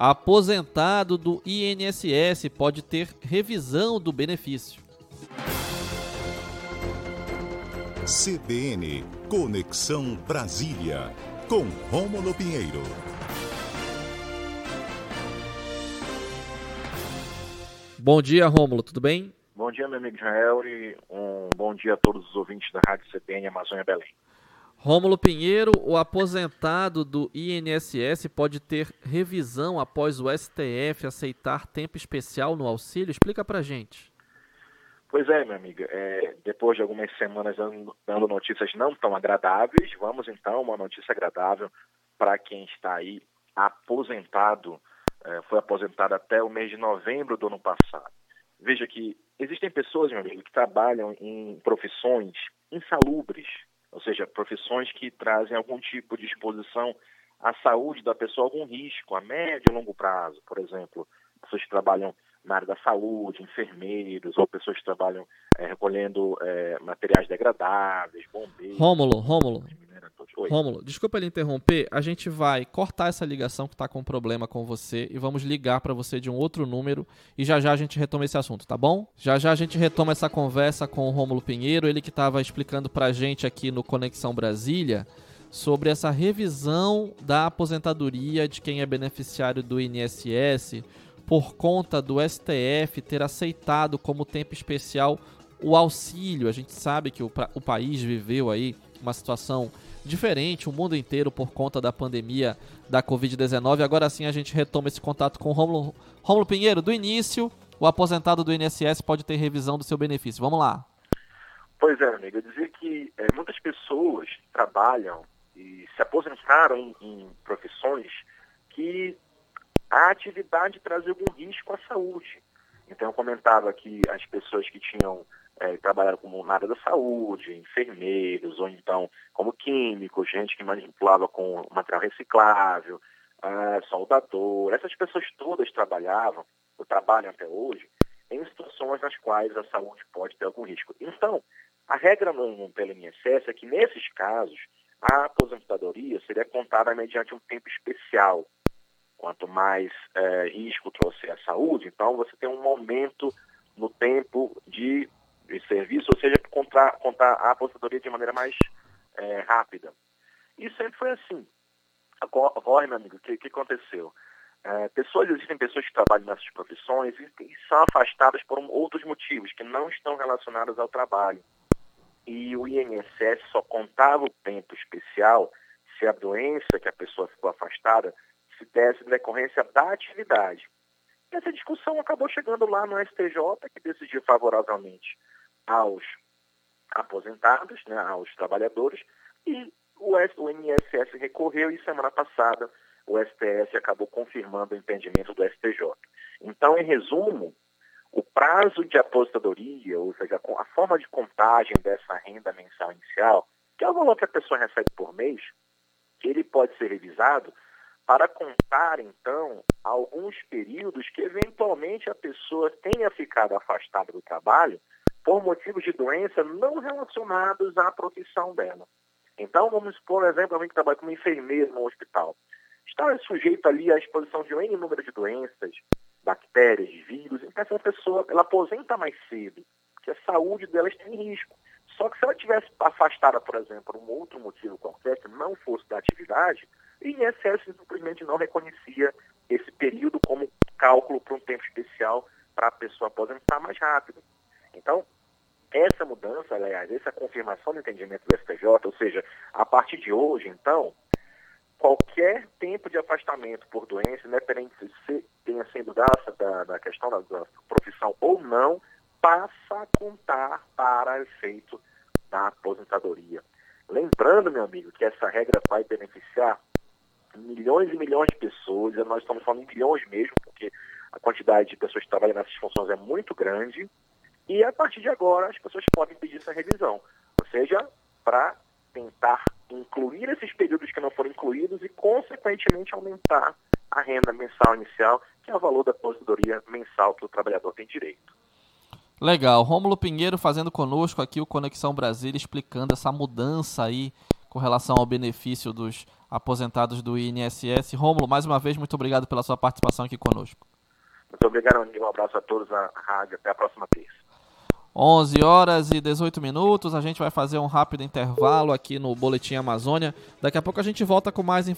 Aposentado do INSS pode ter revisão do benefício. CBN Conexão Brasília, com Rômulo Pinheiro. Bom dia, Rômulo, tudo bem? Bom dia, meu amigo Israel, e um bom dia a todos os ouvintes da Rádio CBN Amazônia Belém. Rômulo Pinheiro, o aposentado do INSS pode ter revisão após o STF aceitar tempo especial no auxílio? Explica pra gente. Pois é, minha amiga. É, depois de algumas semanas dando, notícias não tão agradáveis, vamos então uma notícia agradável para quem está aí aposentado, é, foi aposentado até o mês de novembro do ano passado. Veja que existem pessoas, meu amigo, que trabalham em profissões insalubres, ou seja, profissões que trazem algum tipo de exposição à saúde da pessoa, algum risco a médio e longo prazo, por exemplo, pessoas que trabalham na área da saúde, enfermeiros ou pessoas que trabalham é, recolhendo é, materiais degradáveis, bombeiros. Rômulo, Rômulo. Rômulo, desculpa ele interromper, a gente vai cortar essa ligação que está com problema com você e vamos ligar para você de um outro número e já já a gente retoma esse assunto, tá bom? Já já a gente retoma essa conversa com o Rômulo Pinheiro, ele que estava explicando para a gente aqui no Conexão Brasília sobre essa revisão da aposentadoria de quem é beneficiário do INSS por conta do STF ter aceitado como tempo especial o auxílio. A gente sabe que o, o país viveu aí uma situação diferente, o mundo inteiro por conta da pandemia da Covid-19. Agora sim a gente retoma esse contato com o Romulo, Romulo Pinheiro. Do início, o aposentado do INSS pode ter revisão do seu benefício. Vamos lá. Pois é, amigo. Eu dizia que é, muitas pessoas trabalham e se aposentaram em, em profissões que a atividade trazia algum risco à saúde. Então eu comentava que as pessoas que tinham é, trabalharam como na área da saúde, enfermeiros, ou então como químicos, gente que manipulava com material reciclável, é, soldador, essas pessoas todas trabalhavam, ou trabalham até hoje, em situações nas quais a saúde pode ter algum risco. Então, a regra no, pelo INSS é que nesses casos, a aposentadoria seria contada mediante um tempo especial. Quanto mais é, risco trouxe à saúde, então você tem um momento no tempo de de serviço, ou seja, contar, contar a aposentadoria de maneira mais é, rápida. E sempre foi assim. Ocorre, meu amigo, o que, que aconteceu? É, pessoas, existem pessoas que trabalham nessas profissões e, e são afastadas por um, outros motivos que não estão relacionados ao trabalho. E o INSS só contava o tempo especial se a doença que a pessoa ficou afastada se desse em decorrência da atividade. E essa discussão acabou chegando lá no STJ, que decidiu favoravelmente aos aposentados, né, aos trabalhadores, e o, INSS recorreu e semana passada o STF acabou confirmando o entendimento do STJ. Então, em resumo, o prazo de aposentadoria, ou seja, a forma de contagem dessa renda mensal inicial, que é o valor que a pessoa recebe por mês, ele pode ser revisado para contar, então, alguns períodos que eventualmente a pessoa tenha ficado afastada do trabalho por motivos de doença não relacionados à profissão dela. Então, vamos por exemplo, alguém que trabalha como enfermeiro no hospital. Está sujeito ali à exposição de um N número de doenças, bactérias, vírus, então essa pessoa ela aposenta mais cedo, porque a saúde delas tem risco. Só que se ela tivesse afastada, por exemplo, por um outro motivo qualquer, que não fosse da atividade, o INSS simplesmente não reconhecia esse período como cálculo para um tempo especial para a pessoa aposentar mais rápido. Então, essa mudança, aliás, essa confirmação do entendimento do STJ, ou seja, a partir de hoje, então, qualquer tempo de afastamento por doença, independente se tenha sido da, da, da questão da, da, profissão ou não, passa a contar para efeito da aposentadoria. Lembrando, meu amigo, que essa regra vai beneficiar milhões e milhões de pessoas, nós estamos falando em milhões mesmo, porque a quantidade de pessoas que trabalham nessas funções é muito grande, e a partir de agora as pessoas podem pedir essa revisão, ou seja, para tentar incluir esses períodos que não foram incluídos e, consequentemente, aumentar a renda mensal inicial, que é o valor da aposentadoria mensal que o trabalhador tem direito. Legal. Rômulo Pinheiro fazendo conosco aqui o Conexão Brasília, explicando essa mudança aí com relação ao benefício dos aposentados do INSS. Rômulo, mais uma vez, muito obrigado pela sua participação aqui conosco. Muito obrigado, amigo. Um abraço a todos na rádio. Até a próxima terça. 11 horas e 18 minutos. A gente vai fazer um rápido intervalo aqui no Boletim Amazônia. Daqui a pouco a gente volta com mais informações.